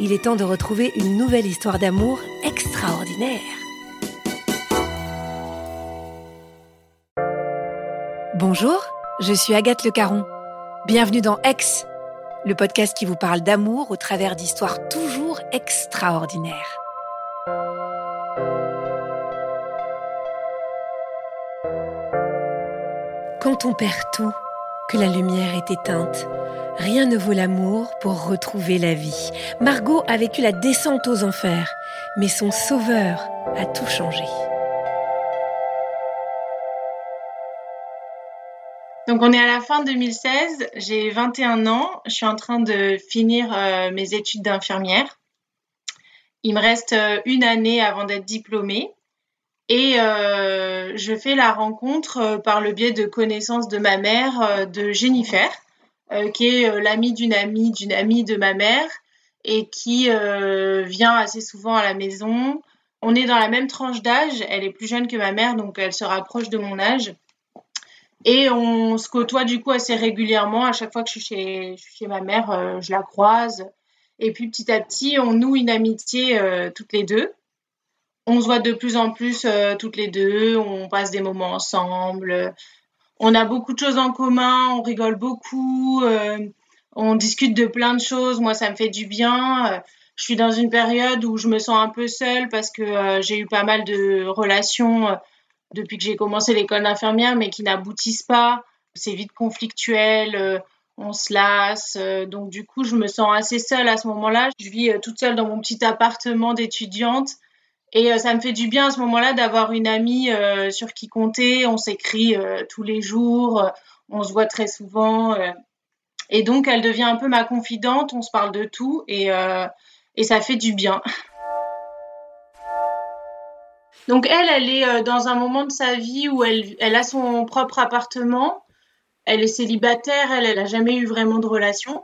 il est temps de retrouver une nouvelle histoire d'amour extraordinaire. Bonjour, je suis Agathe Le Caron. Bienvenue dans Ex, le podcast qui vous parle d'amour au travers d'histoires toujours extraordinaires. Quand on perd tout, que la lumière est éteinte, Rien ne vaut l'amour pour retrouver la vie. Margot a vécu la descente aux enfers, mais son sauveur a tout changé. Donc on est à la fin 2016, j'ai 21 ans, je suis en train de finir euh, mes études d'infirmière. Il me reste euh, une année avant d'être diplômée et euh, je fais la rencontre par le biais de connaissances de ma mère de Jennifer qui est euh, l'amie d'une amie d'une amie de ma mère et qui euh, vient assez souvent à la maison. On est dans la même tranche d'âge, elle est plus jeune que ma mère, donc elle se rapproche de mon âge. Et on se côtoie du coup assez régulièrement. À chaque fois que je suis chez ma mère, je la croise. Et puis petit à petit, on noue une amitié toutes les deux. On se voit de plus en plus toutes les deux. On passe des moments ensemble on a beaucoup de choses en commun, on rigole beaucoup, euh, on discute de plein de choses. Moi, ça me fait du bien. Euh, je suis dans une période où je me sens un peu seule parce que euh, j'ai eu pas mal de relations depuis que j'ai commencé l'école d'infirmière, mais qui n'aboutissent pas. C'est vite conflictuel, on se lasse. donc, du coup, je me sens assez seule à ce moment-là. Je vis toute seule dans mon petit appartement d'étudiante. Et euh, ça me fait du bien à ce moment-là d'avoir une amie euh, sur qui compter. On s'écrit euh, tous les jours, on se voit très souvent. et donc, elle devient un peu ma confidente. On se parle de tout et, et ça fait du bien. Donc, elle, elle est dans un moment de sa vie où elle, elle a son propre appartement. Elle est célibataire, elle, elle n'a jamais eu vraiment de relation.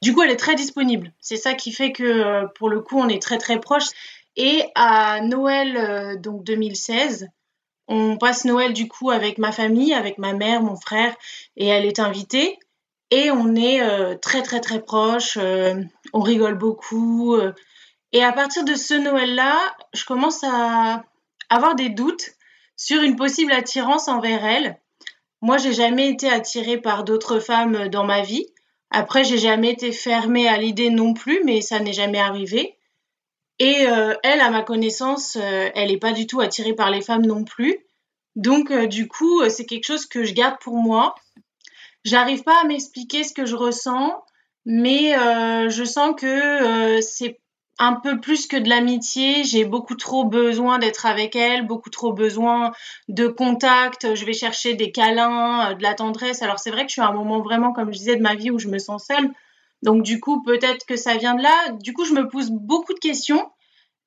Du coup, elle est très disponible. C'est ça qui fait que, pour le coup, on est très, très proches. Et à Noël euh, donc 2016, on passe Noël du coup avec ma famille, avec ma mère, mon frère, et elle est invitée. Et on est euh, très très très proches, euh, on rigole beaucoup. et à partir de ce Noël-là, je commence à avoir des doutes sur une possible attirance envers elle. Moi, j'ai jamais été attirée par d'autres femmes dans ma vie. Après, j'ai jamais été fermée à l'idée non plus, mais ça n'est jamais arrivé. Et euh, elle, à ma connaissance, euh, elle n'est pas du tout attirée par les femmes non plus. Donc, euh, du coup, c'est quelque chose que je garde pour moi. J'arrive pas à m'expliquer ce que je ressens, mais je sens que c'est un peu plus que de l'amitié. J'ai beaucoup trop besoin d'être avec elle, beaucoup trop besoin de contact. Je vais chercher des câlins, de la tendresse. Alors, c'est vrai que je suis à un moment vraiment, comme je disais, de ma vie où je me sens seule. Donc du coup, peut-être que ça vient de là. Du coup, je me pose beaucoup de questions.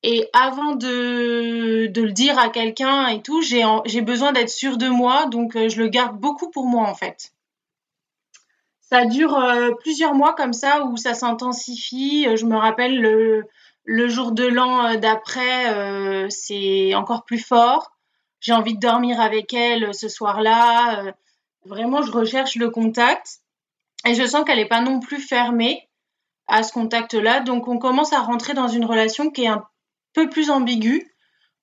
Et avant de, le dire à quelqu'un et tout, j'ai besoin d'être sûre de moi. Donc euh, je le garde beaucoup pour moi en fait. Ça dure plusieurs mois comme ça où ça s'intensifie. Je me rappelle le, le jour de l'an d'après, c'est encore plus fort. J'ai envie de dormir avec elle ce soir-là. Vraiment, je recherche le contact. Et je sens qu'elle n'est pas non plus fermée à ce contact-là. Donc, on commence à rentrer dans une relation qui est un peu plus ambiguë,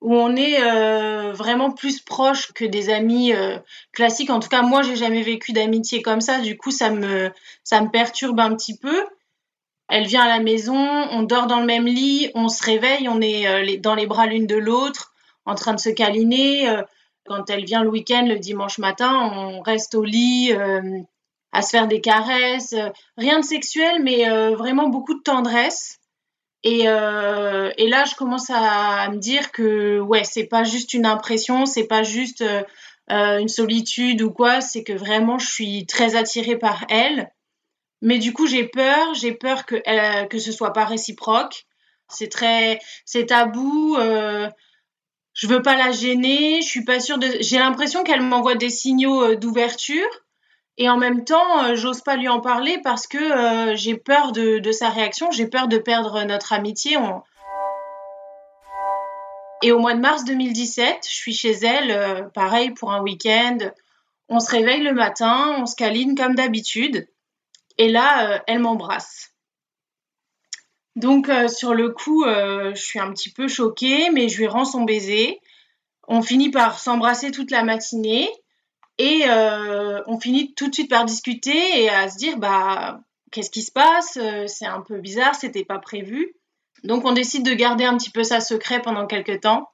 où on est euh, vraiment plus proche que des amis euh, classiques. En tout cas, moi, j'ai jamais vécu d'amitié comme ça. Du coup, ça me, ça me perturbe un petit peu. Elle vient à la maison, on dort dans le même lit, on se réveille, on est euh, dans les bras l'une de l'autre, en train de se câliner. quand elle vient le week-end, le dimanche matin, on reste au lit à se faire des caresses, euh, rien de sexuel, mais euh, vraiment beaucoup de tendresse. Et, euh, et là, je commence à, me dire que ouais, c'est pas juste une impression, c'est pas juste une solitude ou quoi, c'est que vraiment je suis très attirée par elle. Mais du coup, j'ai peur, j'ai peur que que ce soit pas réciproque. C'est très, c'est tabou. Euh, je veux pas la gêner. Je suis pas sûre de. J'ai l'impression qu'elle m'envoie des signaux d'ouverture, et en même temps, euh, j'ose pas lui en parler parce que euh, j'ai peur de, sa réaction, j'ai peur de perdre notre amitié. Et au mois de mars 2017, je suis chez elle, euh, pareil pour un week-end. On se réveille le matin, on se câline comme d'habitude. Et là, elle m'embrasse. Donc sur le coup, je suis un petit peu choquée, mais je lui rends son baiser. On finit par s'embrasser toute la matinée. Et euh, on finit tout de suite par discuter et à se dire bah qu'est-ce qui se passe? Euh, C'est un peu bizarre, c'était pas prévu. Donc on décide de garder un petit peu ça secret pendant quelques temps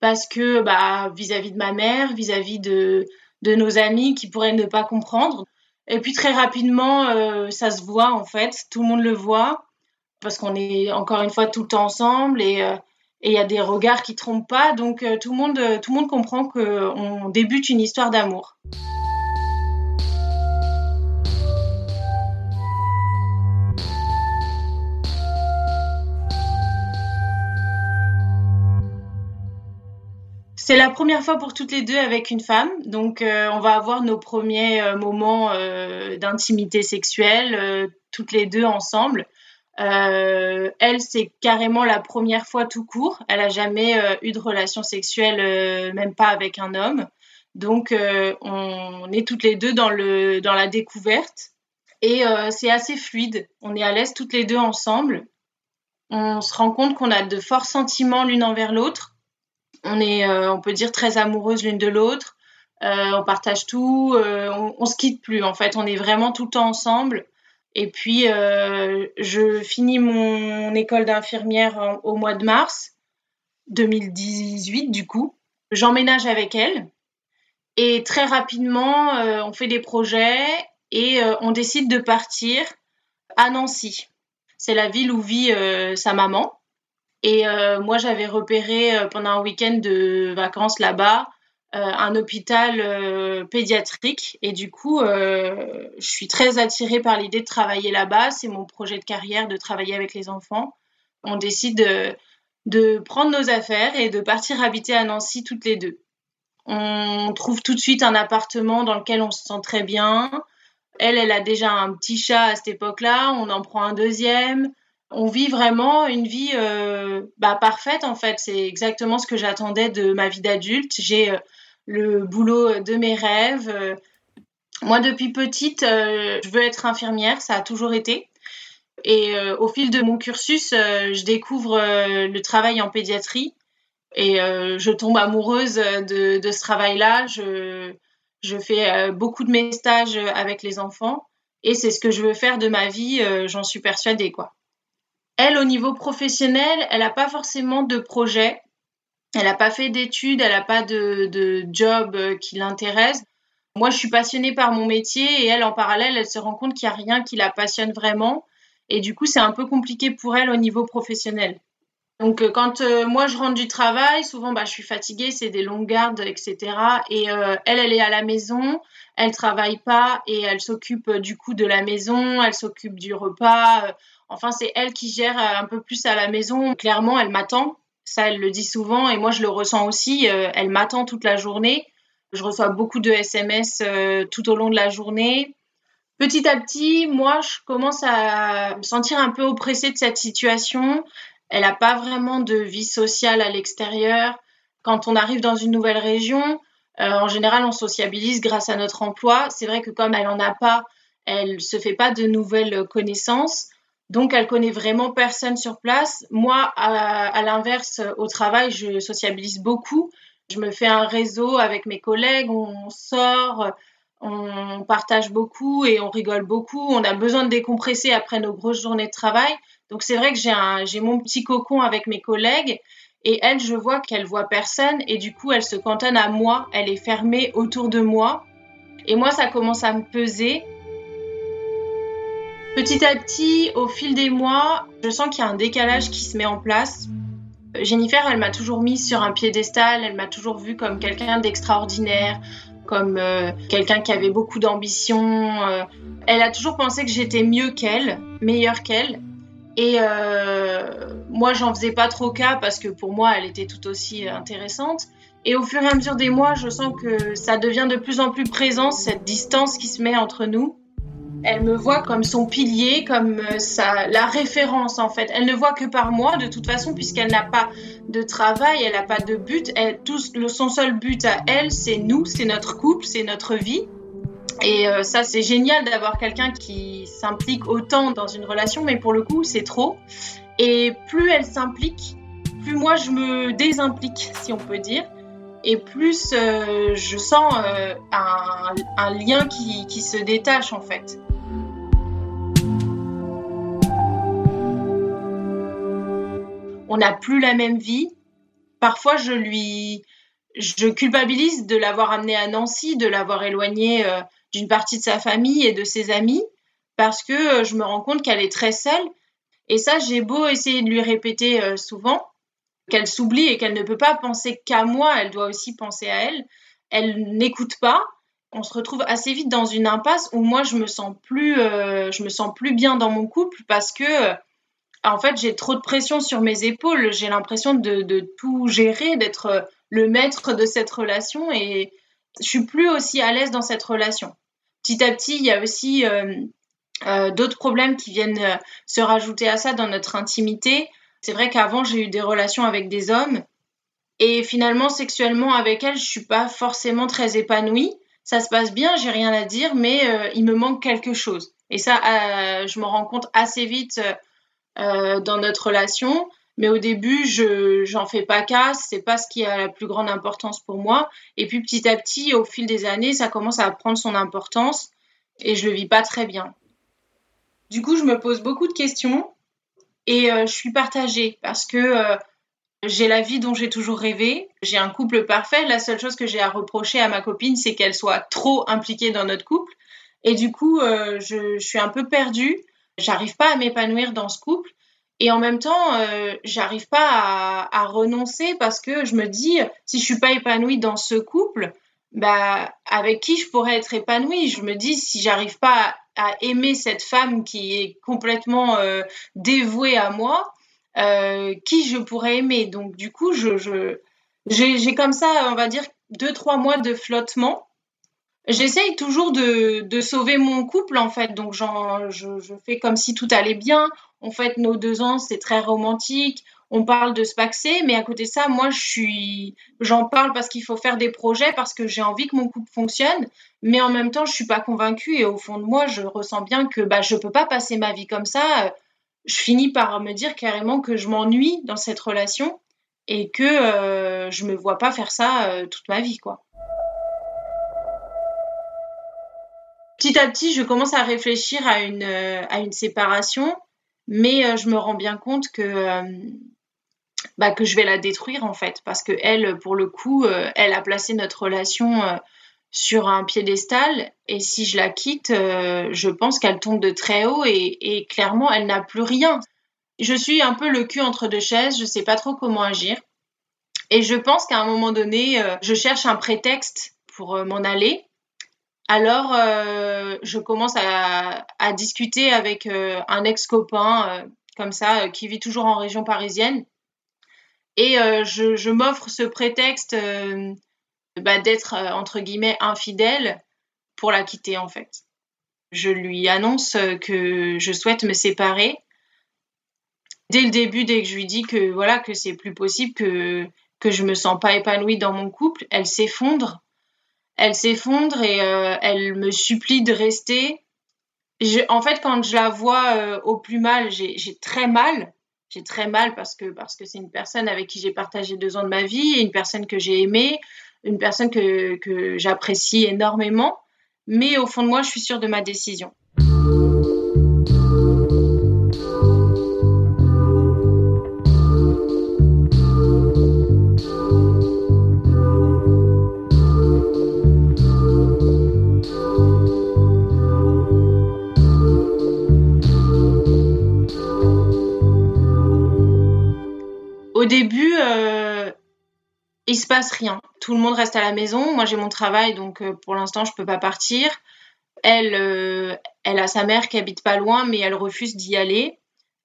parce que bah vis-à-vis de ma mère, vis-à-vis de, de nos amis qui pourraient ne pas comprendre. Et puis très rapidement, euh, ça se voit en fait, tout le monde le voit parce qu'on est encore une fois tout le temps ensemble et et il y a des regards qui trompent pas, donc euh, tout, le monde, euh, tout le monde comprend qu'on débute une histoire d'amour. C'est la première fois pour toutes les deux avec une femme, donc euh, on va avoir nos premiers moments d'intimité sexuelle, toutes les deux ensemble. Euh, elle, c'est carrément la première fois tout court. Elle a jamais euh, eu de relation sexuelle, euh, même pas avec un homme. Donc, on est toutes les deux dans la découverte. Et c'est assez fluide. On est à l'aise toutes les deux ensemble. On se rend compte qu'on a de forts sentiments l'une envers l'autre. On est, on peut dire, très amoureuses l'une de l'autre. on partage tout. on, on se quitte plus, en fait. On est vraiment tout le temps ensemble. Et puis, euh, je finis mon école d'infirmière au mois de mars 2018, du coup. J'emménage avec elle. Et très rapidement, euh, on fait des projets et euh, on décide de partir à Nancy. C'est la ville où vit sa maman. Et moi, j'avais repéré pendant un week-end de vacances là-bas un hôpital euh, pédiatrique. Et du coup euh, je suis très attirée par l'idée de travailler là-bas. C'est mon projet de carrière de travailler avec les enfants. On décide de, prendre nos affaires et de partir habiter à Nancy toutes les deux. On trouve tout de suite un appartement dans lequel on se sent très bien. Elle elle a déjà un petit chat à cette époque-là. On en prend un deuxième. On vit vraiment une vie bah, parfaite en fait. C'est exactement ce que j'attendais de ma vie d'adulte. J'ai le boulot de mes rêves. Moi, depuis petite, euh, je veux être infirmière, ça a toujours été. Et euh, au fil de mon cursus, euh, je découvre le travail en pédiatrie et je tombe amoureuse de, ce travail-là. Je, je fais beaucoup de mes stages avec les enfants et c'est ce que je veux faire de ma vie, j'en suis persuadée. quoi. Elle, au niveau professionnel, elle n'a pas forcément de projet. Elle n'a pas fait d'études, elle n'a pas de, job euh, qui l'intéresse. Moi, je suis passionnée par mon métier et elle, en parallèle, elle se rend compte qu'il n'y a rien qui la passionne vraiment. Et du coup, c'est un peu compliqué pour elle au niveau professionnel. Donc, euh, quand euh, moi, je rentre du travail, souvent, bah, je suis fatiguée, c'est des longues gardes, etc. Et elle, elle est à la maison, elle travaille pas et elle s'occupe du coup de la maison, elle s'occupe du repas. enfin, c'est elle qui gère un peu plus à la maison. Clairement, elle m'attend ça, elle le dit souvent et moi, je le ressens aussi. Euh, elle m'attend toute la journée. Je reçois beaucoup de SMS euh, tout au long de la journée. Petit à petit, moi, je commence à me sentir un peu oppressée de cette situation. Elle n'a pas vraiment de vie sociale à l'extérieur. Quand on arrive dans une nouvelle région, euh, en général, on sociabilise grâce à notre emploi. C'est vrai que comme elle n'en a pas, elle se fait pas de nouvelles connaissances. Donc, elle connaît vraiment personne sur place. Moi, à, l'inverse, au travail, je sociabilise beaucoup. Je me fais un réseau avec mes collègues, on sort, on partage beaucoup et on rigole beaucoup. On a besoin de décompresser après nos grosses journées de travail. Donc, c'est vrai que j'ai mon petit cocon avec mes collègues. Et elle, je vois qu'elle voit personne et du coup, elle se cantonne à moi. Elle est fermée autour de moi. Et moi, ça commence à me peser. Petit à petit, au fil des mois, je sens qu'il y a un décalage qui se met en place. Jennifer, elle m'a toujours mise sur un piédestal, elle m'a toujours vue comme quelqu'un d'extraordinaire, comme euh, quelqu'un qui avait beaucoup d'ambition. Euh. elle a toujours pensé que j'étais mieux qu'elle, meilleure qu'elle. Et euh, moi, j'en faisais pas trop cas parce que pour moi, elle était tout aussi intéressante. Et au fur et à mesure des mois, je sens que ça devient de plus en plus présent, cette distance qui se met entre nous. Elle me voit comme son pilier, comme euh, sa, la référence en fait. Elle ne voit que par moi de toute façon puisqu'elle n'a pas de travail, elle n'a pas de but. Tout, son seul but à elle, c'est nous, c'est notre couple, c'est notre vie. Et euh, ça, c'est génial d'avoir quelqu'un qui s'implique autant dans une relation, mais pour le coup, c'est trop. Et plus elle s'implique, plus moi je me désimplique, si on peut dire et plus euh, je sens un, un, lien qui, qui, se détache en fait. On n'a plus la même vie. Parfois, je lui, je culpabilise de l'avoir amené à Nancy, de l'avoir éloigné euh, d'une partie de sa famille et de ses amis, parce que euh, je me rends compte qu'elle est très seule. Et ça, j'ai beau essayer de lui répéter euh, souvent qu'elle s'oublie et qu'elle ne peut pas penser qu'à moi, elle doit aussi penser à elle. Elle n'écoute pas. On se retrouve assez vite dans une impasse où moi, je me sens plus, je me sens plus bien dans mon couple parce que en fait, j'ai trop de pression sur mes épaules. J'ai l'impression de, tout gérer, d'être le maître de cette relation et je suis plus aussi à l'aise dans cette relation. Petit à petit, il y a aussi euh, euh, d'autres problèmes qui viennent euh, se rajouter à ça dans notre intimité. C'est vrai qu'avant, j'ai eu des relations avec des hommes et finalement, sexuellement, avec elles, je suis pas forcément très épanouie. Ça se passe bien, j'ai rien à dire, mais il me manque quelque chose. Et ça, je me rends compte assez vite euh, dans notre relation. Mais au début, je j'en fais pas cas, c'est pas ce qui a la plus grande importance pour moi. Et puis petit à petit, au fil des années, ça commence à prendre son importance et je le vis pas très bien. Du coup, je me pose beaucoup de questions et euh, je suis partagée parce que euh, j'ai la vie dont j'ai toujours rêvé, j'ai un couple parfait. La seule chose que j'ai à reprocher à ma copine, c'est qu'elle soit trop impliquée dans notre couple. Et du coup, je, je suis un peu perdue j'arrive pas à m'épanouir dans ce couple. Et en même temps, euh, j'arrive pas à, à, renoncer parce que je me dis, si je suis pas épanouie dans ce couple, bah, avec qui je pourrais être épanouie? Je me dis, si j'arrive pas à, aimer cette femme qui est complètement euh, dévouée à moi, euh, qui je pourrais aimer? Donc, du coup, je, j'ai comme ça, on va dire, deux, trois mois de flottement J'essaye toujours de, sauver mon couple, en fait. Donc, genre, je, je, fais comme si tout allait bien. En fait, nos deux ans, c'est très romantique. On parle de se paxer, mais à côté de ça, moi, je suis, j'en parle parce qu'il faut faire des projets, parce que j'ai envie que mon couple fonctionne. Mais en même temps, je suis pas convaincue et au fond de moi, je ressens bien que bah, je peux pas passer ma vie comme ça. Je finis par me dire carrément que je m'ennuie dans cette relation et que euh, je me vois pas faire ça euh, toute ma vie, quoi. Petit à petit, je commence à réfléchir à une, euh, à une séparation, mais euh, je me rends bien compte que, euh, bah, que je vais la détruire en fait, parce que elle, pour le coup, elle a placé notre relation sur un piédestal, et si je la quitte, je pense qu'elle tombe de très haut et, et clairement, elle n'a plus rien. Je suis un peu le cul entre deux chaises, je ne sais pas trop comment agir. Et je pense qu'à un moment donné, je cherche un prétexte pour m'en aller. Alors, euh, je commence à, discuter avec euh, un ex-copain, euh, comme ça, qui vit toujours en région parisienne. Et je, m'offre ce prétexte bah, d'être, entre guillemets, infidèle pour la quitter, en fait. je lui annonce que je souhaite me séparer. Dès le début, dès que je lui dis que voilà que c'est plus possible, que que je me sens pas épanouie dans mon couple, elle s'effondre. Elle s'effondre et euh, elle me supplie de rester. en fait, quand je la vois euh, au plus mal, j'ai très mal. J'ai très mal parce que parce que c'est une personne avec qui j'ai partagé deux ans de ma vie, une personne que j'ai aimée, une personne que, que j'apprécie énormément. Mais au fond de moi, je suis sûre de ma décision. Début, euh, il se passe rien. Tout le monde reste à la maison. Moi, j'ai mon travail, donc euh, pour l'instant, je peux pas partir. Elle, euh, elle a sa mère qui habite pas loin, mais elle refuse d'y aller.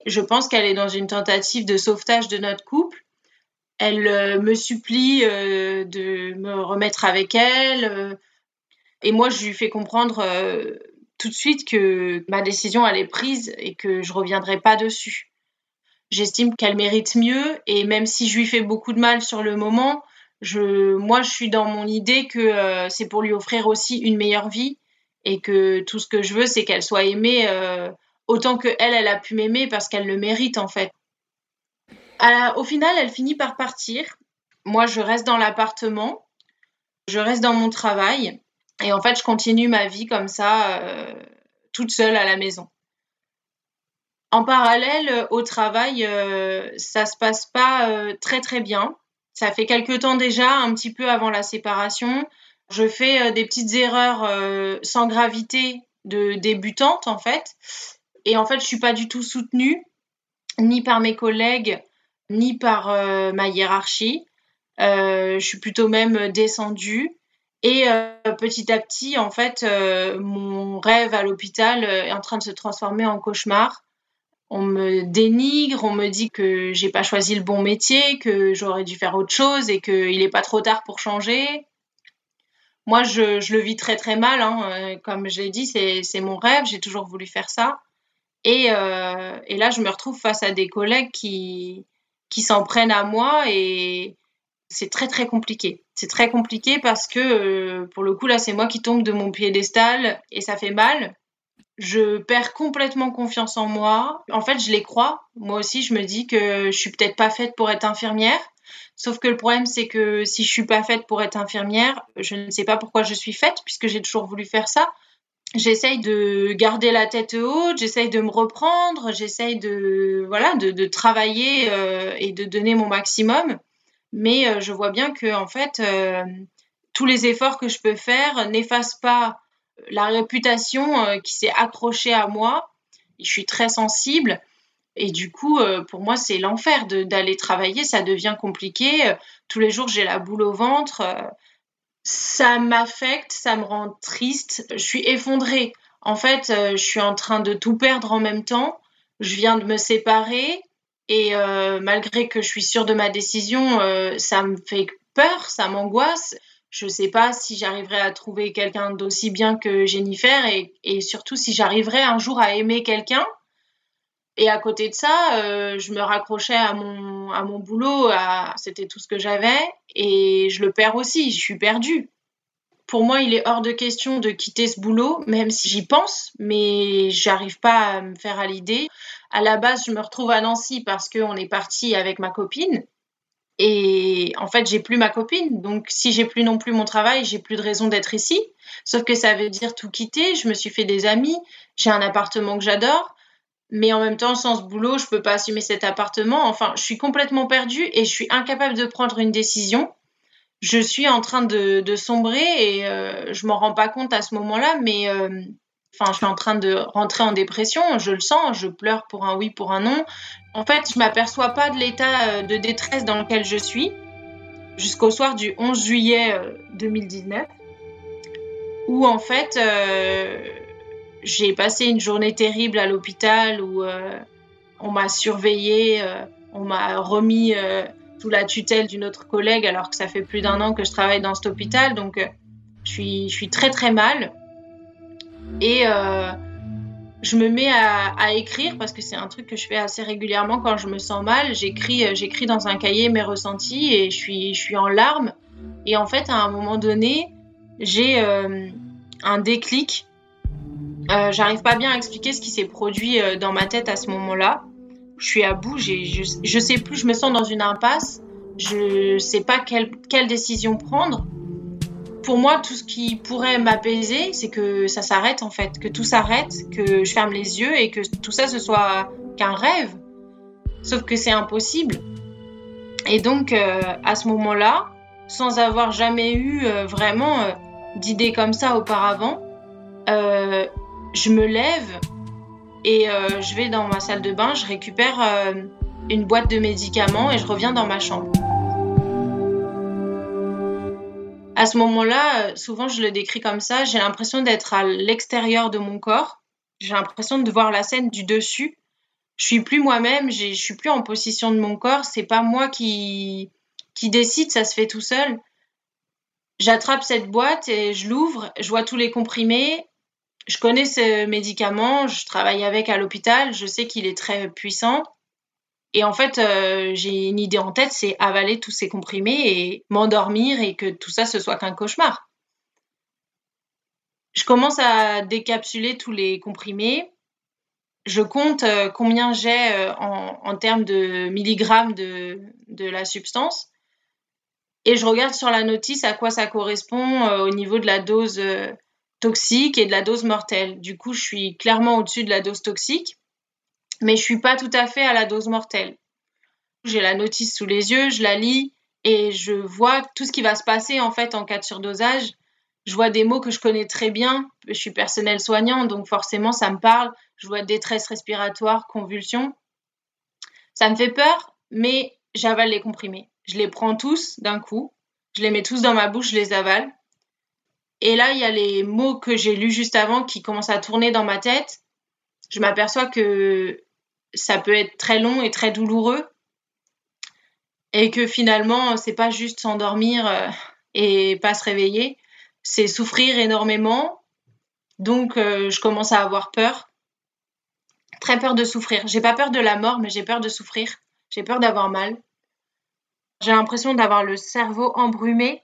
Je pense qu'elle est dans une tentative de sauvetage de notre couple. Elle me supplie de me remettre avec elle. et moi, je lui fais comprendre tout de suite que ma décision, elle est prise et que je reviendrai pas dessus. J'estime qu'elle mérite mieux et même si je lui fais beaucoup de mal sur le moment, moi, je suis dans mon idée que euh, c'est pour lui offrir aussi une meilleure vie et que tout ce que je veux, c'est qu'elle soit aimée euh, autant que elle, elle a pu m'aimer parce qu'elle le mérite en fait. au final, elle finit par partir. Moi, je reste dans l'appartement, je reste dans mon travail et en fait, je continue ma vie comme ça, euh, toute seule à la maison. En parallèle, euh, au travail, euh, ça se passe pas euh, très très bien. Ça fait quelque temps déjà, un petit peu avant la séparation. Je fais des petites erreurs sans gravité de débutante en fait. Et en fait, je suis pas du tout soutenue ni par mes collègues ni par ma hiérarchie. je suis plutôt même descendue. Et petit à petit, en fait, mon rêve à l'hôpital est en train de se transformer en cauchemar on me dénigre, on me dit que j'ai pas choisi le bon métier, que j'aurais dû faire autre chose et qu'il n'est pas trop tard pour changer. Moi, je, le vis très très mal. Hein. Euh, comme je l'ai dit, c'est mon rêve, j'ai toujours voulu faire ça. Euh, et, là, je me retrouve face à des collègues qui, qui s'en prennent à moi et c'est très très compliqué. C'est très compliqué parce que euh, pour le coup, là, c'est moi qui tombe de mon piédestal et ça fait mal je perds complètement confiance en moi. En fait, je les crois. Moi aussi, je me dis que je suis peut-être pas faite pour être infirmière. Sauf que le problème, c'est que si je suis pas faite pour être infirmière, je ne sais pas pourquoi je suis faite, puisque j'ai toujours voulu faire ça. J'essaye de garder la tête haute, j'essaye de me reprendre, j'essaye de voilà de, travailler euh, et de donner mon maximum. Mais euh, je vois bien que en fait, euh, tous les efforts que je peux faire n'effacent pas la réputation euh, qui s'est accrochée à moi. Je suis très sensible. Et du coup, euh, pour moi, c'est l'enfer d'aller travailler. Ça devient compliqué. Euh, tous les jours, j'ai la boule au ventre. Ça m'affecte, ça me rend triste. Je suis effondrée. En fait, je suis en train de tout perdre en même temps. Je viens de me séparer. Et malgré que je suis sûre de ma décision, ça me fait peur, ça m'angoisse je ne sais pas si j'arriverai à trouver quelqu'un d'aussi bien que Jennifer et, surtout si j'arriverai un jour à aimer quelqu'un. Et à côté de ça, euh, je me raccrochais à mon, à mon boulot, c'était tout ce que j'avais et je le perds aussi, je suis perdue. Pour moi, il est hors de question de quitter ce boulot, même si j'y pense, mais j'arrive pas à me faire à l'idée. À la base, je me retrouve à Nancy parce qu'on est parti avec ma copine et en fait, j'ai plus ma copine. Donc, si j'ai plus non plus mon travail, j'ai plus de raison d'être ici. Sauf que ça veut dire tout quitter. Je me suis fait des amis. J'ai un appartement que j'adore. Mais en même temps, sans ce boulot, je peux pas assumer cet appartement. Enfin, je suis complètement perdue et je suis incapable de prendre une décision. Je suis en train de, sombrer et euh, je m'en rends pas compte à ce moment-là, mais euh, Enfin, je suis en train de rentrer en dépression, je le sens, je pleure pour un oui, pour un non. En fait, je m'aperçois pas de l'état euh, de détresse dans lequel je suis jusqu'au soir du 11 juillet 2019, euh, où en fait, euh, j'ai passé une journée terrible à l'hôpital où on m'a surveillée, on m'a remis sous la tutelle d'une autre collègue alors que ça fait plus d'un an que je travaille dans cet hôpital, donc je suis très très mal. Et euh, je me mets à, écrire parce que c'est un truc que je fais assez régulièrement quand je me sens mal. J'écris, euh, j'écris dans un cahier mes ressentis et je suis, je suis en larmes. Et en fait, à un moment donné, j'ai euh, un déclic. J'arrive pas bien à expliquer ce qui s'est produit dans ma tête à ce moment-là. Je suis à bout, je, je sais plus, je me sens dans une impasse. Je sais pas quelle, quelle décision prendre pour moi, tout ce qui pourrait m'apaiser, c'est que ça s'arrête en fait, que tout s'arrête, que je ferme les yeux et que tout ça ce soit qu'un rêve. Sauf que c'est impossible. Et donc, euh, à ce moment-là, sans avoir jamais eu euh, vraiment euh, d'idées comme ça auparavant, je me lève et je vais dans ma salle de bain, je récupère une boîte de médicaments et je reviens dans ma chambre. À ce moment-là, euh, souvent je le décris comme ça, j'ai l'impression d'être à l'extérieur de mon corps. J'ai l'impression de voir la scène du dessus. Je suis plus moi-même, je suis plus en possession de mon corps. C'est pas moi qui qui décide, ça se fait tout seul. J'attrape cette boîte et je l'ouvre. Je vois tous les comprimés. Je connais ce médicament. Je travaille avec à l'hôpital. Je sais qu'il est très puissant. Et en fait, euh, j'ai une idée en tête, c'est avaler tous ces comprimés et m'endormir et que tout ça, ce soit qu'un cauchemar. Je commence à décapsuler tous les comprimés. Je compte euh, combien j'ai euh, en, termes de milligrammes de, de, la substance. Et je regarde sur la notice à quoi ça correspond au niveau de la dose toxique et de la dose mortelle. Du coup, je suis clairement au-dessus de la dose toxique mais je suis pas tout à fait à la dose mortelle. J'ai la notice sous les yeux, je la lis et je vois tout ce qui va se passer en fait en cas de surdosage. Je vois des mots que je connais très bien. Je suis personnel soignant, donc forcément ça me parle. Je vois détresse respiratoire, convulsions. Ça me fait peur, mais j'avale les comprimés. Je les prends tous d'un coup. Je les mets tous dans ma bouche, je les avale. Et là, il y a les mots que j'ai lus juste avant qui commencent à tourner dans ma tête. Je m'aperçois que ça peut être très long et très douloureux et que finalement c'est pas juste s'endormir euh, et pas se réveiller, c'est souffrir énormément. Donc euh, je commence à avoir peur, très peur de souffrir. J'ai pas peur de la mort, mais j'ai peur de souffrir. J'ai peur d'avoir mal. J'ai l'impression d'avoir le cerveau embrumé.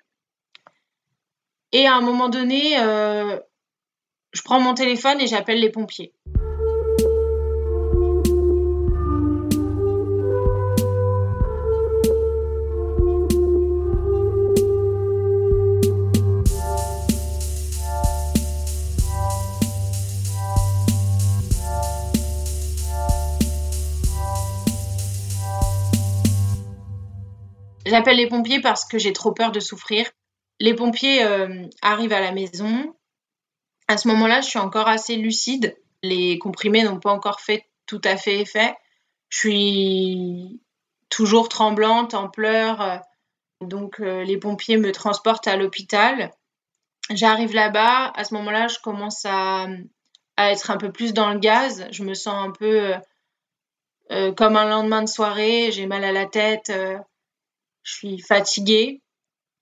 Et à un moment donné, euh, je prends mon téléphone et j'appelle les pompiers. J'appelle les pompiers parce que j'ai trop peur de souffrir. Les pompiers euh, arrivent à la maison. À ce moment-là, je suis encore assez lucide. Les comprimés n'ont pas encore fait tout à fait effet. Je suis toujours tremblante, en pleurs. Donc euh, les pompiers me transportent à l'hôpital. J'arrive là-bas. À ce moment-là, je commence à, être un peu plus dans le gaz. Je me sens un peu euh, comme un lendemain de soirée. J'ai mal à la tête je suis fatiguée.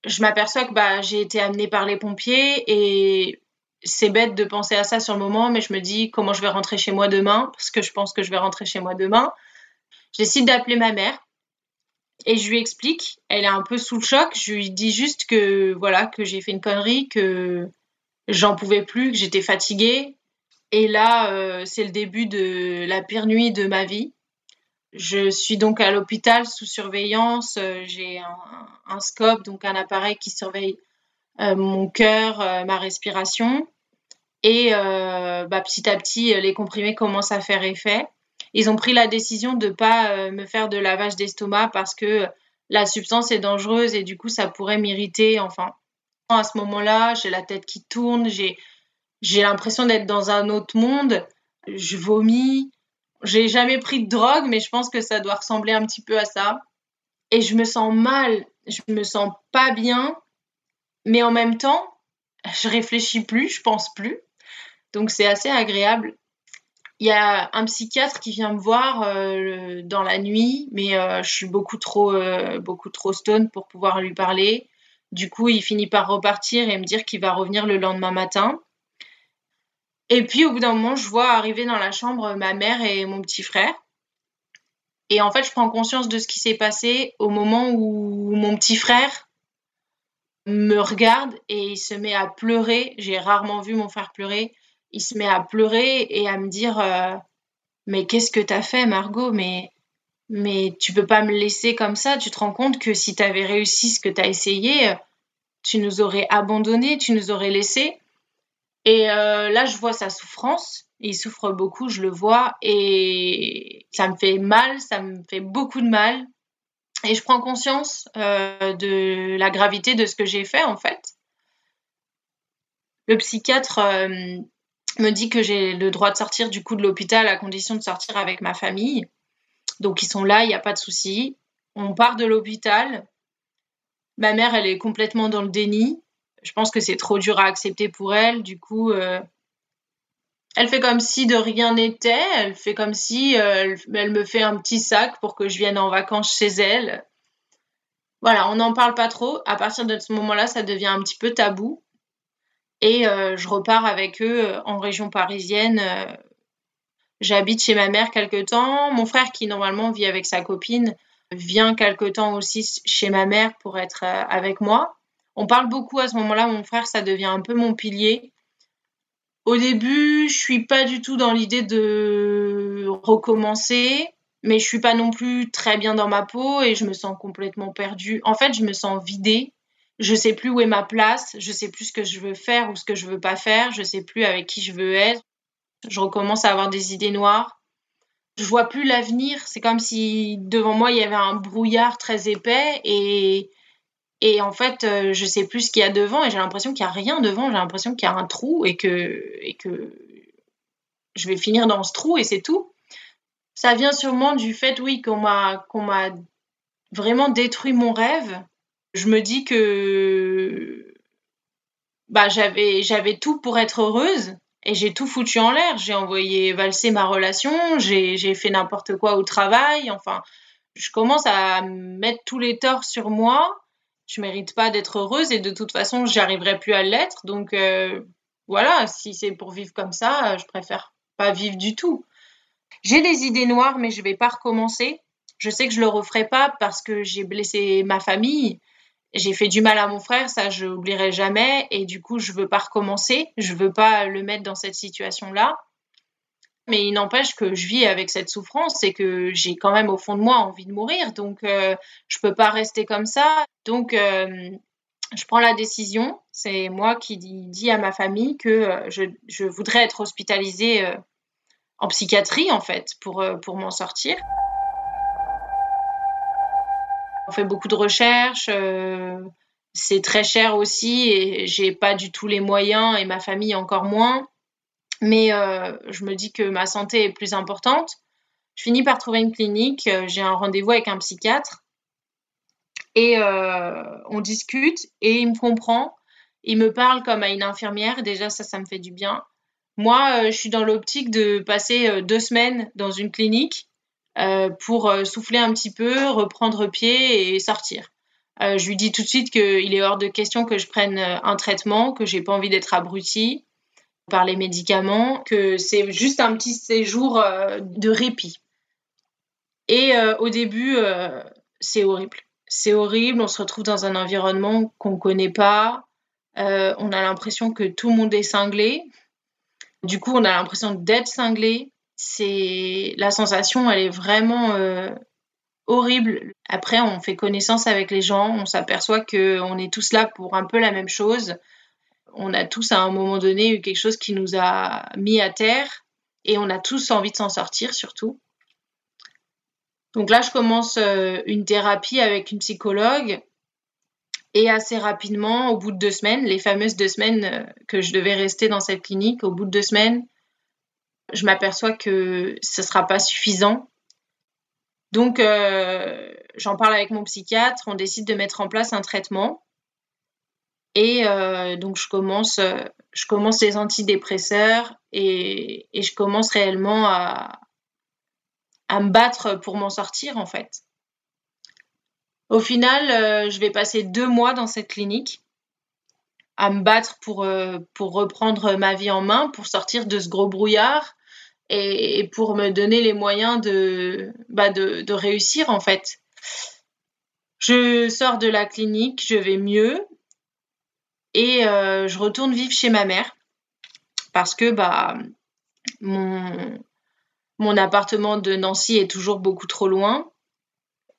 Je m'aperçois que bah, j'ai été amenée par les pompiers et c'est bête de penser à ça sur le moment, mais je me dis comment je vais rentrer chez moi demain, parce que je pense que je vais rentrer chez moi demain. Je décide d'appeler ma mère et je lui explique. Elle est un peu sous le choc. Je lui dis juste que voilà que j'ai fait une connerie, que j'en pouvais plus, que j'étais fatiguée. Et là, euh, c'est le début de la pire nuit de ma vie. Je suis donc à l'hôpital sous surveillance. Euh, j'ai un, scope, donc un appareil qui surveille euh, mon cœur, euh, ma respiration. Et bah, petit à petit, les comprimés commencent à faire effet. Ils ont pris la décision de ne pas me faire de lavage d'estomac parce que la substance est dangereuse et du coup, ça pourrait m'irriter. Enfin, à ce moment-là, j'ai la tête qui tourne, j'ai l'impression d'être dans un autre monde. Je vomis, j'ai jamais pris de drogue, mais je pense que ça doit ressembler un petit peu à ça. Et je me sens mal, je me sens pas bien, mais en même temps, je réfléchis plus, je pense plus. Donc c'est assez agréable. Il y a un psychiatre qui vient me voir euh, dans la nuit, mais euh, je suis beaucoup trop, euh, beaucoup trop stone pour pouvoir lui parler. Du coup, il finit par repartir et me dire qu'il va revenir le lendemain matin. Et puis au bout d'un moment, je vois arriver dans la chambre ma mère et mon petit frère. Et en fait, je prends conscience de ce qui s'est passé au moment où mon petit frère me regarde et il se met à pleurer. J'ai rarement vu mon frère pleurer. Il se met à pleurer et à me dire euh, Mais qu'est-ce que t'as fait, Margot? Mais mais tu peux pas me laisser comme ça. Tu te rends compte que si tu avais réussi ce que tu as essayé, tu nous aurais abandonnés, tu nous aurais laissés. Et euh, là, je vois sa souffrance. Il souffre beaucoup, je le vois. Et ça me fait mal, ça me fait beaucoup de mal. Et je prends conscience euh, de la gravité de ce que j'ai fait, en fait. Le psychiatre euh, me dit que j'ai le droit de sortir du coup de l'hôpital à condition de sortir avec ma famille. Donc ils sont là, il n'y a pas de souci. On part de l'hôpital. Ma mère, elle est complètement dans le déni. Je pense que c'est trop dur à accepter pour elle. Du coup, euh, elle fait comme si de rien n'était. Elle fait comme si euh, elle, me fait un petit sac pour que je vienne en vacances chez elle. Voilà, on n'en parle pas trop. À partir de ce moment-là, ça devient un petit peu tabou. Et euh, je repars avec eux en région parisienne J'habite chez ma mère quelque temps. Mon frère, qui normalement vit avec sa copine, vient quelque temps aussi chez ma mère pour être avec moi. On parle beaucoup à ce moment-là. Mon frère, ça devient un peu mon pilier. Au début, je suis pas du tout dans l'idée de recommencer, mais je suis pas non plus très bien dans ma peau et je me sens complètement perdue. En fait, je me sens vidée. Je sais plus où est ma place, je sais plus ce que je veux faire ou ce que je veux pas faire, je sais plus avec qui je veux être. Je recommence à avoir des idées noires. Je vois plus l'avenir. C'est comme si devant moi il y avait un brouillard très épais et et en fait euh, je sais plus ce qu'il y a devant et j'ai l'impression qu'il y a rien devant. J'ai l'impression qu'il y a un trou et que et que je vais finir dans ce trou et c'est tout. Ça vient sûrement du fait, oui, qu'on m'a vraiment détruit mon rêve. Je me dis que bah j'avais tout pour être heureuse et j'ai tout foutu en l'air. J'ai envoyé valser ma relation, j'ai fait n'importe quoi au travail. Enfin, je commence à mettre tous les torts sur moi. Je mérite pas d'être heureuse et de toute façon, j'arriverai plus à l'être. Donc euh, voilà, si c'est pour vivre comme ça, je préfère pas vivre du tout. J'ai des idées noires, mais je vais pas recommencer. Je sais que je le referai pas parce que j'ai blessé ma famille j'ai fait du mal à mon frère, ça je n'oublierai jamais, et du coup je veux pas recommencer, je veux pas le mettre dans cette situation-là. Mais il n'empêche que je vis avec cette souffrance et que j'ai quand même au fond de moi envie de mourir, donc euh, je peux pas rester comme ça. Donc euh, je prends la décision, c'est moi qui dis, à ma famille que euh, je, voudrais être hospitalisée en psychiatrie en fait pour, pour m'en sortir. On fait beaucoup de recherches. Euh, c'est très cher aussi et j'ai pas du tout les moyens et ma famille encore moins. Mais euh, je me dis que ma santé est plus importante. Je finis par trouver une clinique. Euh, j'ai un rendez-vous avec un psychiatre et on discute et il me comprend. Il me parle comme à une infirmière. Déjà, ça, ça me fait du bien. Moi, je suis dans l'optique de passer deux semaines dans une clinique euh, pour euh, souffler un petit peu, reprendre pied et sortir. Euh, je lui dis tout de suite qu'il est hors de question que je prenne un traitement, que j'ai pas envie d'être abruti par les médicaments, que c'est juste un petit séjour de répit. Et au début, c'est horrible. C'est horrible, on se retrouve dans un environnement qu'on ne connaît pas, on a l'impression que tout le monde est cinglé. Du coup, on a l'impression d'être cinglé c'est la sensation, elle est vraiment euh, horrible. Après, on fait connaissance avec les gens, on s'aperçoit que on est tous là pour un peu la même chose. On a tous à un moment donné eu quelque chose qui nous a mis à terre et on a tous envie de s'en sortir surtout. Donc là, je commence euh, une thérapie avec une psychologue et assez rapidement, au bout de deux semaines, les fameuses deux semaines euh, que je devais rester dans cette clinique, au bout de deux semaines, je m'aperçois que ce ne sera pas suffisant. Donc, euh, j'en parle avec mon psychiatre, on décide de mettre en place un traitement. Et euh, donc, je commence, je commence les antidépresseurs et, et je commence réellement à, à me battre pour m'en sortir, en fait. Au final, euh, je vais passer deux mois dans cette clinique. à me battre pour, pour reprendre ma vie en main, pour sortir de ce gros brouillard et, pour me donner les moyens de, bah de, de réussir en fait. Je sors de la clinique, je vais mieux et je retourne vivre chez ma mère parce que bah mon, mon appartement de Nancy est toujours beaucoup trop loin.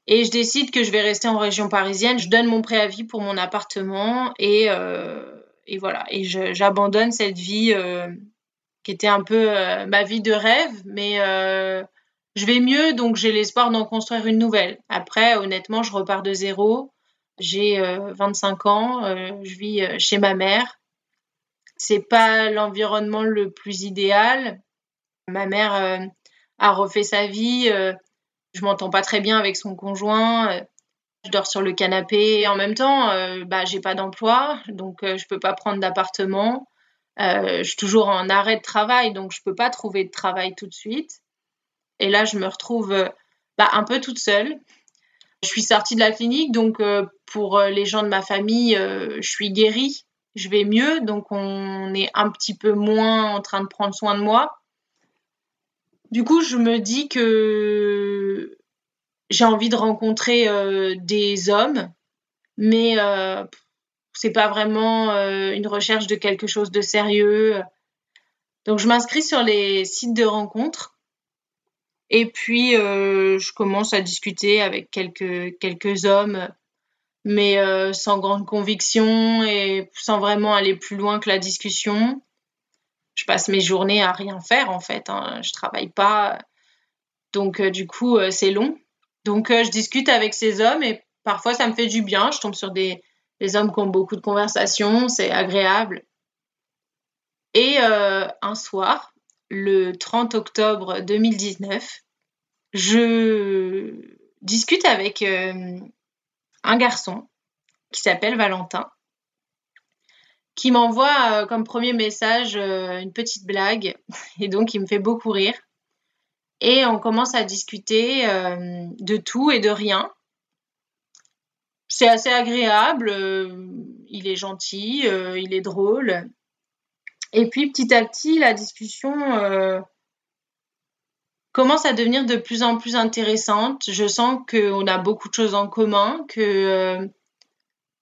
Et je décide que je vais rester en région parisienne. Je donne mon préavis pour mon appartement et, euh, et voilà. Et j'abandonne cette vie euh, qui était un peu euh, ma vie de rêve, mais je vais mieux, donc j'ai l'espoir d'en construire une nouvelle. Après, honnêtement, je repars de zéro. J'ai 25 ans, je vis chez ma mère. C'est pas l'environnement le plus idéal. Ma mère a refait sa vie. Euh, je m'entends pas très bien avec son conjoint. Euh, je dors sur le canapé. Et en même temps, euh, bah, j'ai pas d'emploi, donc je peux pas prendre d'appartement. je suis toujours en arrêt de travail, donc je peux pas trouver de travail tout de suite. Et là, je me retrouve bah, un peu toute seule. Je suis sortie de la clinique, donc pour les gens de ma famille, je suis guérie, je vais mieux, donc on est un petit peu moins en train de prendre soin de moi. Du coup, je me dis que j'ai envie de rencontrer euh, des hommes, mais euh, c'est pas vraiment euh, une recherche de quelque chose de sérieux. Donc, je m'inscris sur les sites de rencontres et puis je commence à discuter avec quelques, quelques hommes, mais sans grande conviction et sans vraiment aller plus loin que la discussion je passe mes journées à rien faire en fait. Hein. Je travaille pas, donc euh, du coup euh, c'est long. Donc euh, je discute avec ces hommes et parfois ça me fait du bien. Je tombe sur des, hommes qui ont beaucoup de conversations, c'est agréable. Et un soir, le 30 octobre 2019, je discute avec un garçon qui s'appelle Valentin qui m'envoie euh, comme premier message euh, une petite blague et donc il me fait beaucoup rire. Et on commence à discuter euh, de tout et de rien. C'est assez agréable, il est gentil, il est drôle. Et puis petit à petit, la discussion commence à devenir de plus en plus intéressante. Je sens qu'on a beaucoup de choses en commun, que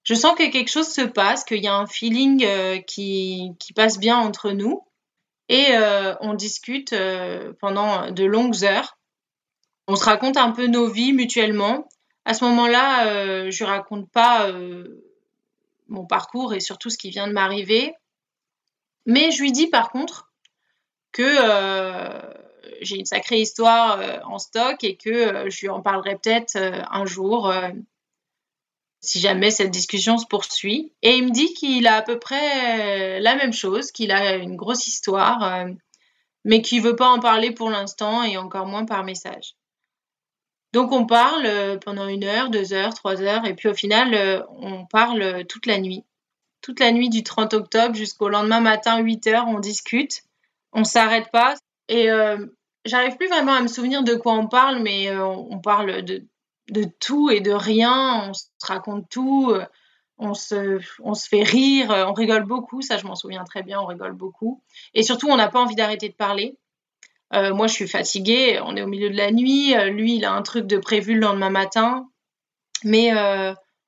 je sens que quelque chose se passe, qu'il y a un feeling euh, qui, qui, passe bien entre nous. Et euh, on discute euh, pendant de longues heures. On se raconte un peu nos vies mutuellement. À ce moment-là, je raconte pas mon parcours et surtout ce qui vient de m'arriver. Mais je lui dis par contre que j'ai une sacrée histoire en stock et que je lui en parlerai peut-être un jour si jamais cette discussion se poursuit. Et il me dit qu'il a à peu près la même chose, qu'il a une grosse histoire, euh, mais qu'il veut pas en parler pour l'instant et encore moins par message. Donc on parle euh, pendant une heure, deux heures, trois heures, et puis au final, euh, on parle toute la nuit. Toute la nuit du 30 octobre jusqu'au lendemain matin, 8 heures, on discute, on s'arrête pas. Et j'arrive plus vraiment à me souvenir de quoi on parle, mais on parle de de tout et de rien, on se raconte tout, euh, on se, on se fait rire, euh, on rigole beaucoup, ça je m'en souviens très bien, on rigole beaucoup. Et surtout, on n'a pas envie d'arrêter de parler. Euh, moi, je suis fatiguée, on est au milieu de la nuit, lui, il a un truc de prévu le lendemain matin, mais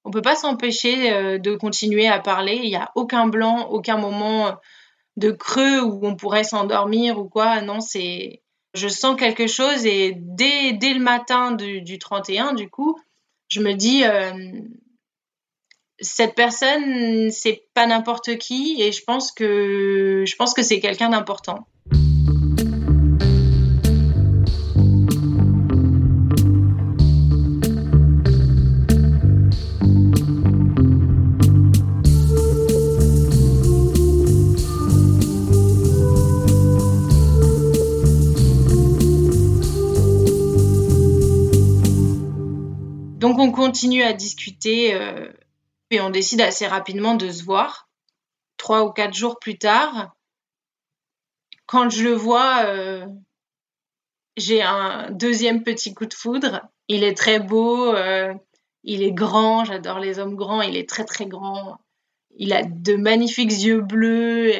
on peut pas s'empêcher de continuer à parler, il n'y a aucun blanc, aucun moment de creux où on pourrait s'endormir ou quoi, non, c'est je sens quelque chose et dès, dès le matin du, 31, du coup, je me dis, euh, cette personne, c'est pas n'importe qui et je pense que, je pense que c'est quelqu'un d'important. Continue à discuter euh, et on décide assez rapidement de se voir. Trois ou quatre jours plus tard, quand je le vois, euh, j'ai un deuxième petit coup de foudre. Il est très beau, euh, il est grand, j'adore les hommes grands, il est très très grand. il a de magnifiques yeux bleus.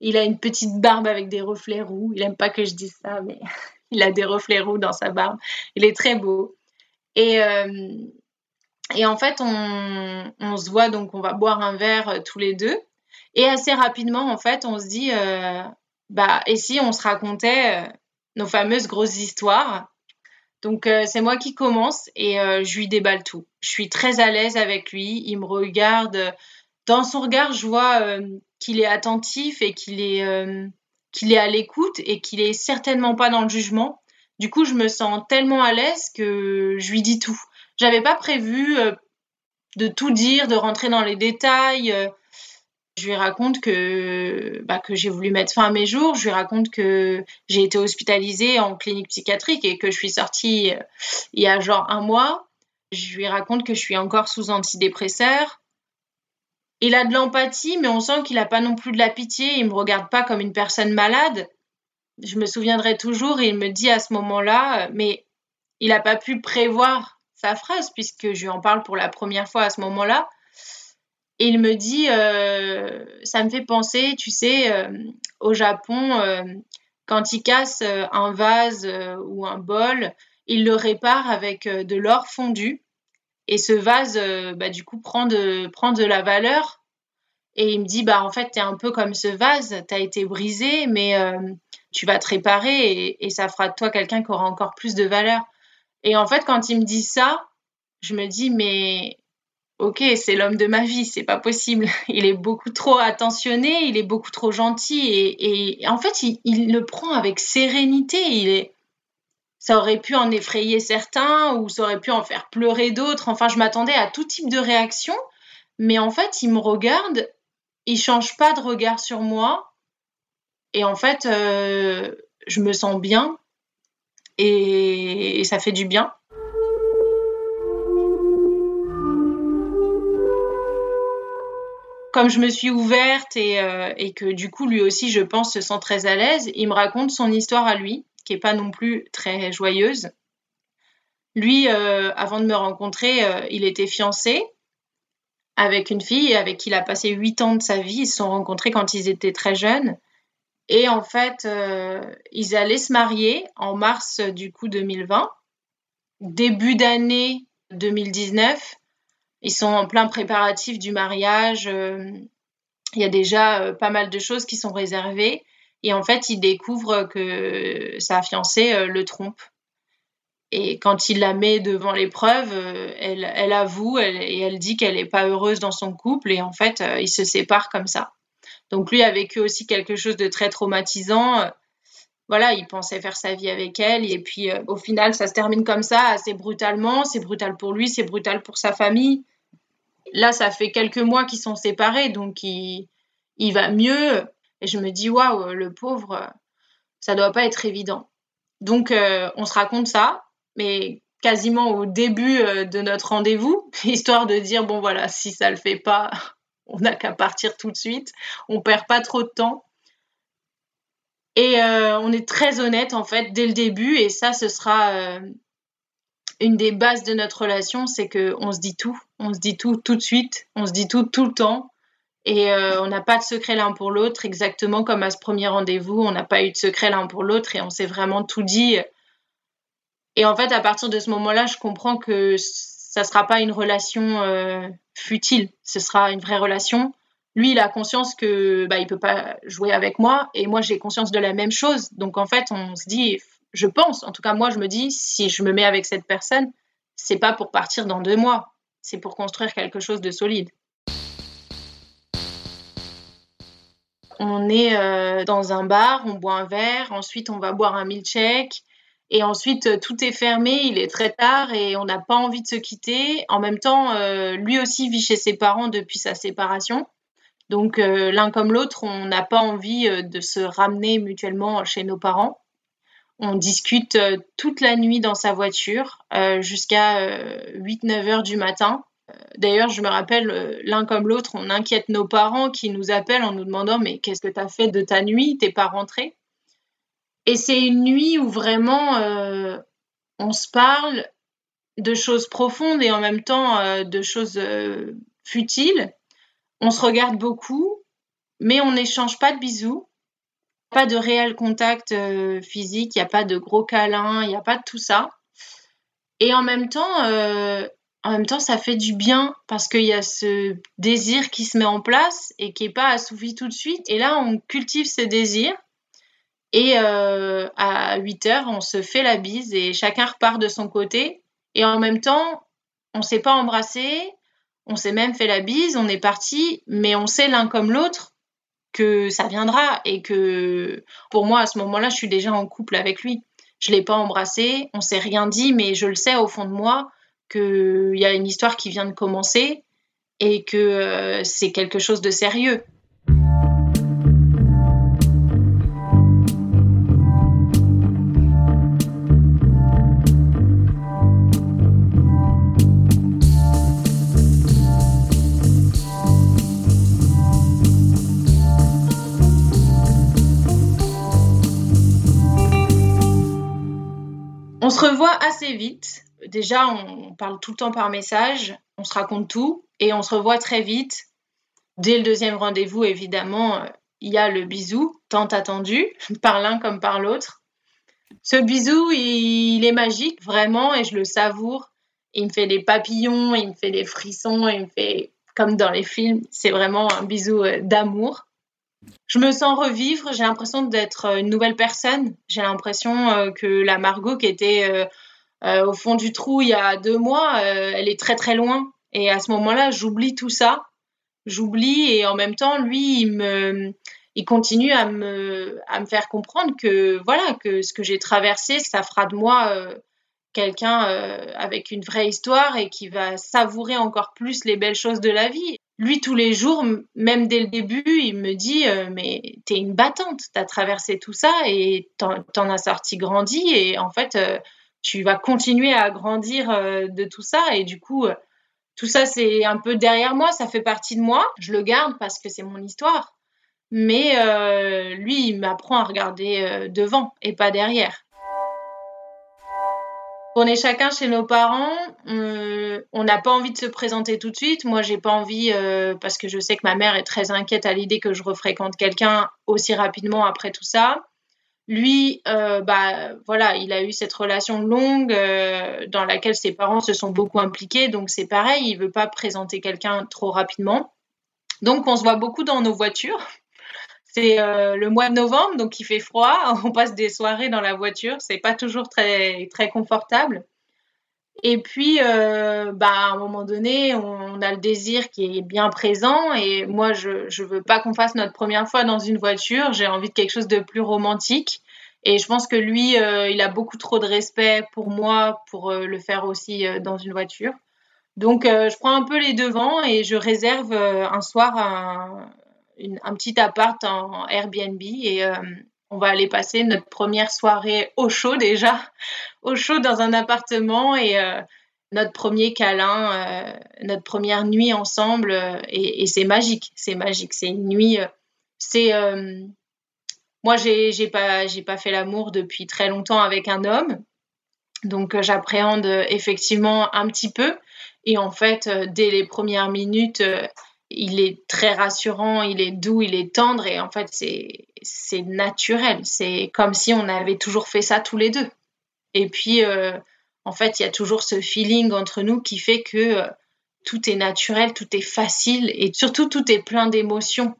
Il a une petite barbe avec des reflets roux. Il aime pas que je dise ça, mais il a des reflets roux dans sa barbe. Il est très beau. Et, et en fait, on, se voit, donc on va boire un verre euh, tous les deux. Et assez rapidement, en fait, on se dit, euh, bah, et si on se racontait nos fameuses grosses histoires? Donc c'est moi qui commence et je lui déballe tout. Je suis très à l'aise avec lui, il me regarde. Dans son regard, je vois qu'il est attentif et qu'il est, qu'il est à l'écoute et qu'il est certainement pas dans le jugement. Du coup, je me sens tellement à l'aise que je lui dis tout. J'avais pas prévu de tout dire, de rentrer dans les détails. Je lui raconte que, bah, que j'ai voulu mettre fin à mes jours. Je lui raconte que j'ai été hospitalisée en clinique psychiatrique et que je suis sortie euh, il y a genre un mois. Je lui raconte que je suis encore sous antidépresseur. Il a de l'empathie, mais on sent qu'il n'a pas non plus de la pitié. Il me regarde pas comme une personne malade. Je me souviendrai toujours et il me dit à ce moment-là, mais il n'a pas pu prévoir phrase puisque je lui en parle pour la première fois à ce moment-là. Et il me dit, euh, ça me fait penser, tu sais, euh, au Japon, euh, quand ils cassent un vase ou un bol, ils le réparent avec de l'or fondu. Et ce vase, bah, du coup, prend de, prend de la valeur. Et il me dit, bah, en fait, tu es un peu comme ce vase, tu as été brisé, mais tu vas te réparer et, et ça fera de toi quelqu'un qui aura encore plus de valeur. Et en fait, quand il me dit ça, je me dis, mais ok, c'est l'homme de ma vie, c'est pas possible. Il est beaucoup trop attentionné, il est beaucoup trop gentil et, en fait, il, le prend avec sérénité. Il est, ça aurait pu en effrayer certains ou ça aurait pu en faire pleurer d'autres. Enfin, je m'attendais à tout type de réaction, mais en fait, il me regarde, il change pas de regard sur moi et en fait, euh, je me sens bien et ça fait du bien. comme je me suis ouverte euh, et, que du coup lui aussi je pense se sent très à l'aise, il me raconte son histoire à lui, qui est pas non plus très joyeuse. Lui, euh, avant de me rencontrer, euh, il était fiancé avec une fille avec qui il a passé huit ans de sa vie. Ils se sont rencontrés quand ils étaient très jeunes. Et en fait, ils allaient se marier en mars du coup 2020. Début d'année 2019, ils sont en plein préparatif du mariage. Euh, il y a déjà euh, pas mal de choses qui sont réservées. Et en fait, il découvre que sa fiancée euh, le trompe. Et quand il la met devant l'épreuve, elle, elle avoue et elle dit qu'elle n'est pas heureuse dans son couple. Et en fait, ils se séparent comme ça. Donc lui a vécu aussi quelque chose de très traumatisant. Voilà, il pensait faire sa vie avec elle. Et puis au final, ça se termine comme ça, assez brutalement. C'est brutal pour lui, c'est brutal pour sa famille là, ça fait quelques mois qu'ils sont séparés, donc il, va mieux. Et je me dis, waouh, le pauvre, ça doit pas être évident. Donc, euh, on se raconte ça, mais quasiment au début euh, de notre rendez-vous, histoire de dire, bon voilà, si ça le fait pas, on n'a qu'à partir tout de suite. On perd pas trop de temps. Et euh, on est très honnête, en fait, dès le début, et ça, ce sera une des bases de notre relation, c'est qu'on se dit tout. On se dit tout tout de suite. On se dit tout tout le temps. Et euh, on n'a pas de secret l'un pour l'autre, exactement comme à ce premier rendez-vous. On n'a pas eu de secret l'un pour l'autre et on s'est vraiment tout dit. Et en fait, à partir de ce moment-là, je comprends que ça ne sera pas une relation euh, futile. Ce sera une vraie relation. Lui, il a conscience que bah, il peut pas jouer avec moi et moi, j'ai conscience de la même chose. Donc en fait, on se dit, je pense, en tout cas moi je me dis, si je me mets avec cette personne, c'est pas pour partir dans deux mois, c'est pour construire quelque chose de solide. On est euh, dans un bar, on boit un verre, ensuite on va boire un milkshake, et ensuite euh, tout est fermé, il est très tard et on n'a pas envie de se quitter. En même temps, euh, lui aussi vit chez ses parents depuis sa séparation. Donc l'un comme l'autre, on n'a pas envie de se ramener mutuellement chez nos parents. On discute euh, toute la nuit dans sa voiture euh, jusqu'à 8-9 euh, heures du matin. D'ailleurs, je me rappelle, l'un comme l'autre, on inquiète nos parents qui nous appellent en nous demandant Mais qu'est-ce que tu as fait de ta nuit? T'es pas rentré Et c'est une nuit où vraiment on se parle de choses profondes et en même temps de choses futiles. On se regarde beaucoup, mais on n'échange pas de bisous, pas de réel contact euh, physique, il n'y a pas de gros câlins, il n'y a pas de tout ça. Et en même temps, euh, en même temps, ça fait du bien parce qu'il y a ce désir qui se met en place et qui n'est pas assouvi tout de suite. Et là, on cultive ce désir. Et euh, à 8 heures, on se fait la bise et chacun repart de son côté. Et en même temps, on s'est pas embrassé, on s'est même fait la bise, on est parti, mais on sait l'un comme l'autre que ça viendra et que pour moi, à ce moment-là, je suis déjà en couple avec lui. Je l'ai pas embrassé, on s'est rien dit, mais je le sais au fond de moi qu'il y a une histoire qui vient de commencer et que euh, c'est quelque chose de sérieux. On se revoit assez vite. Déjà, on parle tout le temps par message, on se raconte tout et on se revoit très vite. Dès le deuxième rendez-vous, évidemment, il y a le bisou, tant attendu, par l'un comme par l'autre. Ce bisou, il, est magique, vraiment, et je le savoure. Il me fait des papillons, il me fait des frissons, il me fait comme dans les films. C'est vraiment un bisou euh, d'amour je me sens revivre. J'ai l'impression d'être euh, une nouvelle personne. J'ai l'impression euh, que la Margot qui était euh, au fond du trou il y a deux mois, elle est très très loin. Et à ce moment-là, j'oublie tout ça. J'oublie et en même temps, lui, il me, il continue à me, à me faire comprendre que voilà, que ce que j'ai traversé, ça fera de moi quelqu'un avec une vraie histoire et qui va savourer encore plus les belles choses de la vie lui, tous les jours, même dès le début, il me dit euh, Mais t'es une battante, t'as traversé tout ça et t'en as sorti grandi. Et en fait, euh, tu vas continuer à grandir euh, de tout ça. Et du coup, tout ça, c'est un peu derrière moi, ça fait partie de moi. Je le garde parce que c'est mon histoire. Mais lui, il m'apprend à regarder devant et pas derrière. On est chacun chez nos parents. On n'a pas envie de se présenter tout de suite. Moi, j'ai pas envie euh, parce que je sais que ma mère est très inquiète à l'idée que je refréquente quelqu'un aussi rapidement après tout ça. Lui, euh, bah voilà, il a eu cette relation longue euh, dans laquelle ses parents se sont beaucoup impliqués. Donc c'est pareil, il veut pas présenter quelqu'un trop rapidement. Donc on se voit beaucoup dans nos voitures. C'est euh, le mois de novembre, donc il fait froid. On passe des soirées dans la voiture. C'est pas toujours très, très confortable. Et puis, euh, bah, à un moment donné, on, a le désir qui est bien présent. Et moi, je ne veux pas qu'on fasse notre première fois dans une voiture. J'ai envie de quelque chose de plus romantique. Et je pense que lui, euh, il a beaucoup trop de respect pour moi pour le faire aussi dans une voiture. Donc, je prends un peu les devants et je réserve un soir un, un petit appart en Airbnb et euh, on va aller passer notre première soirée au chaud déjà, au chaud dans un appartement et euh, notre premier câlin, euh, notre première nuit ensemble et, c'est magique, c'est magique, c'est une nuit, c'est moi j'ai j'ai pas pas fait l'amour depuis très longtemps avec un homme, donc j'appréhende effectivement un petit peu et en fait dès les premières minutes il est très rassurant, il est doux, il est tendre et en fait c'est naturel. C'est comme si on avait toujours fait ça tous les deux. Et puis euh, en fait il y a toujours ce feeling entre nous qui fait que euh, tout est naturel, tout est facile et surtout tout est plein d'émotions.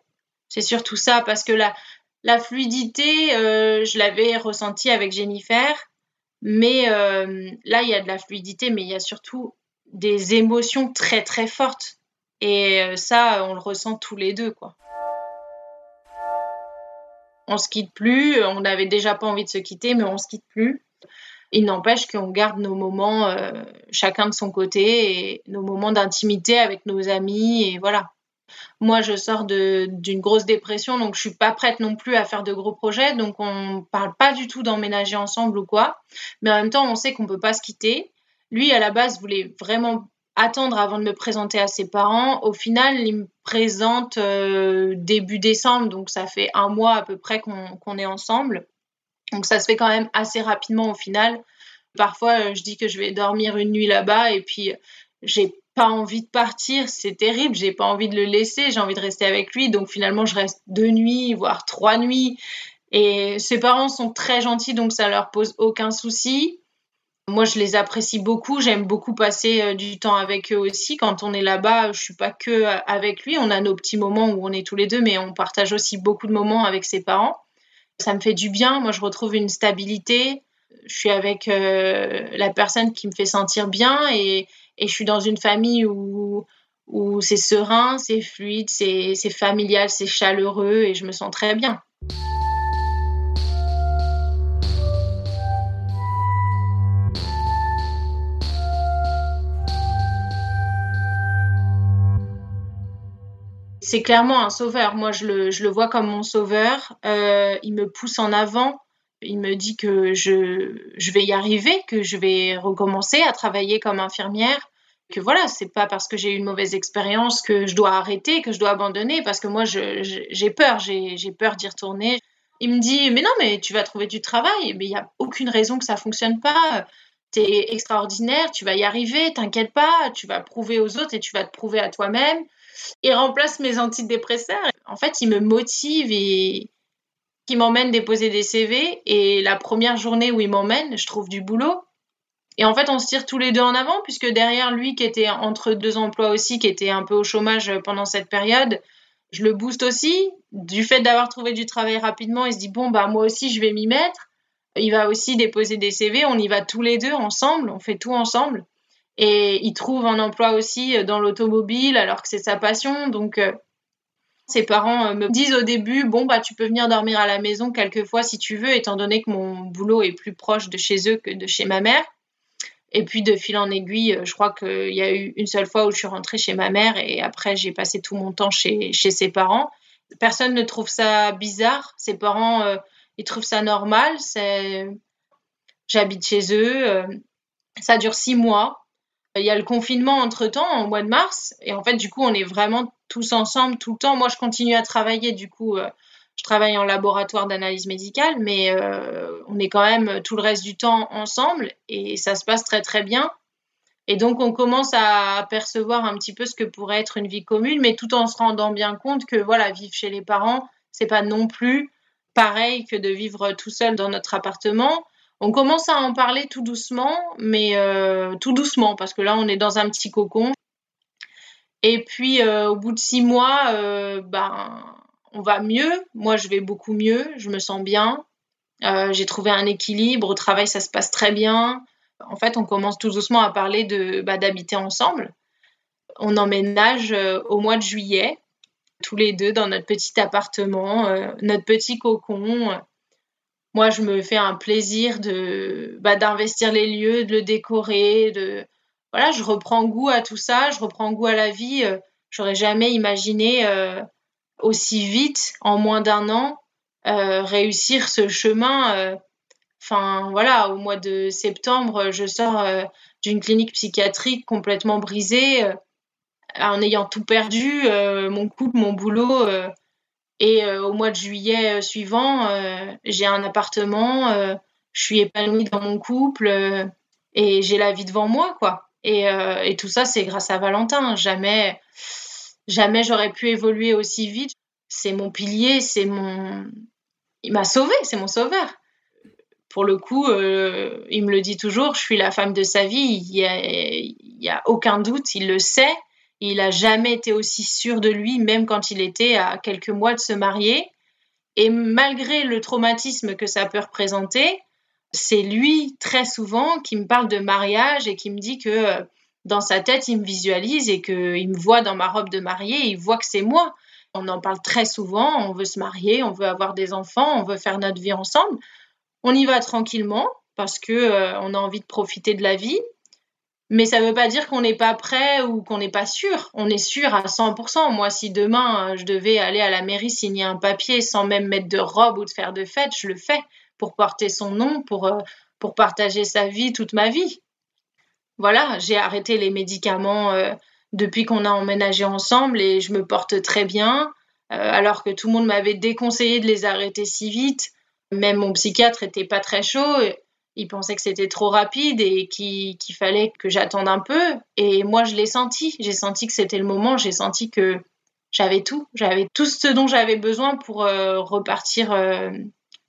C'est surtout ça parce que la, la fluidité, euh, je l'avais ressenti avec Jennifer, mais là il y a de la fluidité, mais il y a surtout des émotions très très fortes et euh, ça, on le ressent tous les deux, quoi. On se quitte plus, on n'avait déjà pas envie de se quitter, mais on se quitte plus. Il n'empêche qu'on garde nos moments euh, chacun de son côté et nos moments d'intimité avec nos amis voilà. Moi, je sors d'une grosse dépression, donc je suis pas prête non plus à faire de gros projets, donc on parle pas du tout d'emménager ensemble ou quoi. Mais en même temps, on sait qu'on peut pas se quitter. Lui, à la base, voulait vraiment attendre avant de me présenter à ses parents. Au final, il me présente euh, début décembre, donc ça fait un mois à peu près qu'on est ensemble. Donc ça se fait quand même assez rapidement au final. Parfois, euh, je dis que je vais dormir une nuit là-bas et puis j'ai pas envie de partir, c'est terrible, j'ai pas envie de le laisser, j'ai envie de rester avec lui, donc finalement je reste deux nuits, voire trois nuits. Et ses parents sont très gentils, donc ça leur pose aucun souci. Moi, je les apprécie beaucoup. J'aime beaucoup passer euh, du temps avec eux aussi. Quand on est là-bas, je suis pas que euh, avec lui. On a nos petits moments où on est tous les deux, mais on partage aussi beaucoup de moments avec ses parents. Ça me fait du bien. Moi, je retrouve une stabilité. Je suis avec euh, la personne qui me fait sentir bien et, je suis dans une famille où c'est serein, c'est fluide, c'est familial, c'est chaleureux et je me sens très bien. C'est clairement un sauveur. Moi, je le, vois comme mon sauveur. Euh, il me pousse en avant. Il me dit que je, vais y arriver, que je vais recommencer à travailler comme infirmière. Que voilà, c'est pas parce que j'ai eu une mauvaise expérience que je dois arrêter, que je dois abandonner, parce que moi, j'ai peur, j'ai peur d'y retourner. Il me dit, mais non, mais tu vas trouver du travail, mais il n'y a aucune raison que ça fonctionne pas. Tu es extraordinaire, tu vas y arriver, t'inquiète pas, tu vas prouver aux autres et tu vas te prouver à toi-même il remplace mes antidépresseurs. En fait, il me motive et qui m'emmène déposer des CV. Et la première journée où il m'emmène, je trouve du boulot. Et en fait, on se tire tous les deux en avant, puisque derrière lui, qui était entre deux emplois aussi, qui était un peu au chômage pendant cette période, je le booste aussi. Du fait d'avoir trouvé du travail rapidement, il se dit bon, bah moi aussi, je vais m'y mettre. Il va aussi déposer des CV. On y va tous les deux ensemble. On fait tout ensemble. Et il trouve un emploi aussi euh, dans l'automobile alors que c'est sa passion. Donc, euh, ses parents euh, me disent au début, bon, bah, tu peux venir dormir à la maison quelquefois si tu veux, étant donné que mon boulot est plus proche de chez eux que de chez ma mère. Et puis, de fil en aiguille, je crois qu'il y a eu une seule fois où je suis rentrée chez ma mère et après, j'ai passé tout mon temps chez, chez ses parents. Personne ne trouve ça bizarre. Ses parents, ils trouvent ça normal. J'habite chez eux. ça dure six mois. Il y a le confinement entre-temps, au mois de mars, et en fait, du coup, on est vraiment tous ensemble tout le temps. Moi, je continue à travailler, du coup, euh, je travaille en laboratoire d'analyse médicale, mais euh, on est quand même tout le reste du temps ensemble, et ça se passe très, très bien. Et donc, on commence à percevoir un petit peu ce que pourrait être une vie commune, mais tout en se rendant bien compte que, voilà, vivre chez les parents, c'est pas non plus pareil que de vivre tout seul dans notre appartement on commence à en parler tout doucement, mais euh, tout doucement, parce que là, on est dans un petit cocon. Et puis, euh, au bout de six mois, euh, ben, on va mieux. Moi, je vais beaucoup mieux. Je me sens bien. J'ai trouvé un équilibre. Au travail, ça se passe très bien. En fait, on commence tout doucement à parler bah, d'habiter ensemble. On emménage au mois de juillet, tous les deux dans notre petit appartement, notre petit cocon moi, je me fais un plaisir de bah, d'investir les lieux, de le décorer, voilà, je reprends goût à tout ça, je reprends goût à la vie. Euh, j'aurais jamais imaginé euh, aussi vite, en moins d'un an, euh, réussir ce chemin. Enfin, voilà, au mois de septembre, je sors d'une clinique psychiatrique complètement brisée, en ayant tout perdu, mon couple, mon boulot et euh, au mois de juillet euh, suivant, euh, j'ai un appartement, je suis épanouie dans mon couple et j'ai la vie devant moi, quoi. Et, tout ça, c'est grâce à Valentin. Jamais, jamais j'aurais pu évoluer aussi vite. C'est mon pilier, c'est mon. Il m'a sauvé, c'est mon sauveur. Pour le coup, il me le dit toujours, je suis la femme de sa vie. Il n'y a aucun doute, il le sait. Il n'a jamais été aussi sûr de lui, même quand il était à quelques mois de se marier. Et malgré le traumatisme que ça peut représenter, c'est lui très souvent qui me parle de mariage et qui me dit que euh, dans sa tête, il me visualise et qu'il me voit dans ma robe de mariée, il voit que c'est moi. On en parle très souvent, on veut se marier, on veut avoir des enfants, on veut faire notre vie ensemble. On y va tranquillement parce que euh, a envie de profiter de la vie mais ça ne veut pas dire qu'on n'est pas prêt ou qu'on n'est pas sûr. On est sûr à 100%. Moi, si demain euh, je devais aller à la mairie signer un papier sans même mettre de robe ou de faire de fête, je le fais pour porter son nom, pour, euh, pour partager sa vie toute ma vie. Voilà, j'ai arrêté les médicaments euh, depuis qu'on a emménagé ensemble et je me porte très bien, alors que tout le monde m'avait déconseillé de les arrêter si vite. Même mon psychiatre n'était pas très chaud. Il pensait que c'était trop rapide et qu'il fallait que j'attende un peu. Et moi, je l'ai senti. J'ai senti que c'était le moment. J'ai senti que j'avais tout. J'avais tout ce dont j'avais besoin pour euh, repartir euh,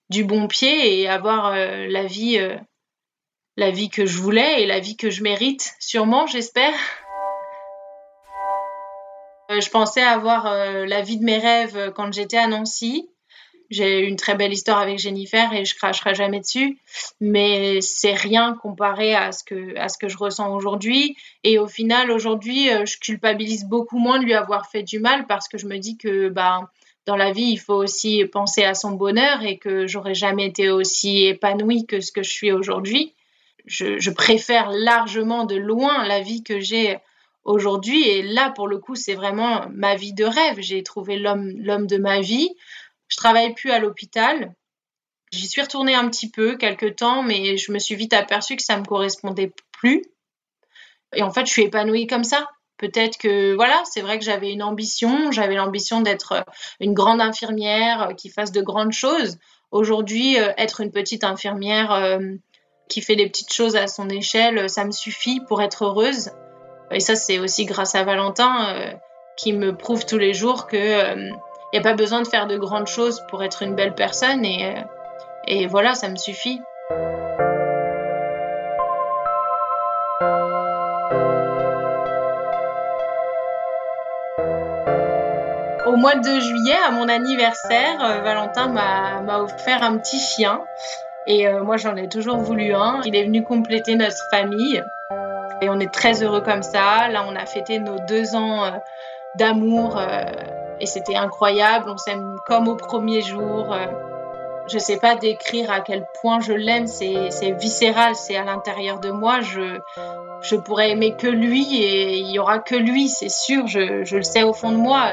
du bon pied et avoir euh, la vie, la vie que je voulais et la vie que je mérite, sûrement, j'espère. je pensais avoir la vie de mes rêves quand j'étais à Nancy. J'ai une très belle histoire avec Jennifer et je cracherai jamais dessus, mais c'est rien comparé à ce que à ce que je ressens aujourd'hui. Et au final, aujourd'hui, euh, je culpabilise beaucoup moins de lui avoir fait du mal parce que je me dis que bah dans la vie, il faut aussi penser à son bonheur et que j'aurais jamais été aussi épanouie que ce que je suis aujourd'hui. Je, je préfère largement de loin la vie que j'ai aujourd'hui. Et là, pour le coup, c'est vraiment ma vie de rêve. J'ai trouvé l'homme, l'homme de ma vie. Je travaille plus à l'hôpital. J'y suis retournée un petit peu, quelques temps, mais je me suis vite aperçue que ça me correspondait plus. Et en fait, je suis épanouie comme ça. Peut-être que, voilà, c'est vrai que j'avais une ambition. J'avais l'ambition d'être une grande infirmière qui fasse de grandes choses. Aujourd'hui, euh, être une petite infirmière euh, qui fait des petites choses à son échelle, ça me suffit pour être heureuse. Et ça, c'est aussi grâce à Valentin euh, qui me prouve tous les jours que n'y a pas besoin de faire de grandes choses pour être une belle personne et, euh, voilà, ça me suffit. Au mois de juillet, à mon anniversaire, euh, Valentin m'a offert un petit chien. Et euh, moi, j'en ai toujours voulu un. Il est venu compléter notre famille. Et on est très heureux comme ça. Là, on a fêté nos deux ans d'amour et c'était incroyable. On s'aime comme au premier jour. Euh, je ne sais pas décrire à quel point je l'aime. C'est viscéral, c'est à l'intérieur de moi. Je, pourrais aimer que lui et il y aura que lui, c'est sûr. Je, le sais au fond de moi.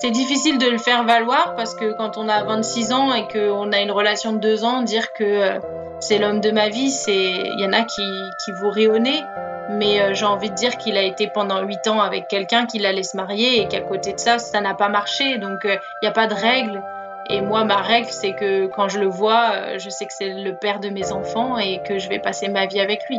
C'est difficile de le faire valoir parce que quand on a 26 ans et qu'on a une relation de deux ans, dire que euh, c'est l'homme de ma vie, il y en a qui, qui vous mais euh, j'ai envie de dire qu'il a été pendant huit ans avec quelqu'un qui allait se marier et qu'à côté de ça, ça n'a pas marché. Donc il euh, n'y a pas de règle. Et moi, ma règle, c'est que quand je le vois, euh, je sais que c'est le père de mes enfants et que je vais passer ma vie avec lui.